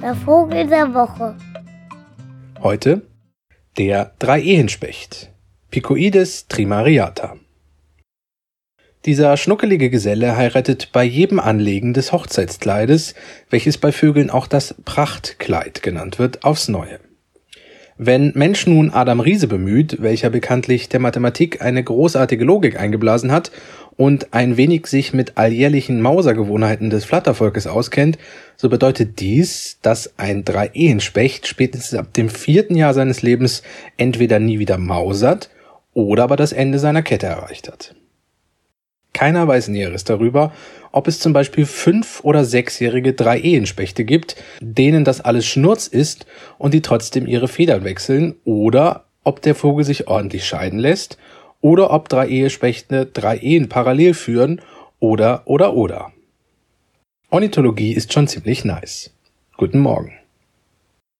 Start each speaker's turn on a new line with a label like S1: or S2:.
S1: Der Vogel der Woche.
S2: Heute der Dreiehenspecht. Picoides trimariata. Dieser schnuckelige Geselle heiratet bei jedem Anlegen des Hochzeitskleides, welches bei Vögeln auch das Prachtkleid genannt wird, aufs Neue. Wenn Mensch nun Adam Riese bemüht, welcher bekanntlich der Mathematik eine großartige Logik eingeblasen hat und ein wenig sich mit alljährlichen Mausergewohnheiten des Flattervolkes auskennt, so bedeutet dies, dass ein Dreiehenspecht spätestens ab dem vierten Jahr seines Lebens entweder nie wieder mausert oder aber das Ende seiner Kette erreicht hat. Keiner weiß Näheres darüber, ob es zum Beispiel fünf- oder sechsjährige Dreiehenspechte gibt, denen das alles Schnurz ist und die trotzdem ihre Federn wechseln, oder ob der Vogel sich ordentlich scheiden lässt, oder ob drei Ehespechte drei Ehen parallel führen, oder, oder, oder. Ornithologie ist schon ziemlich nice. Guten Morgen.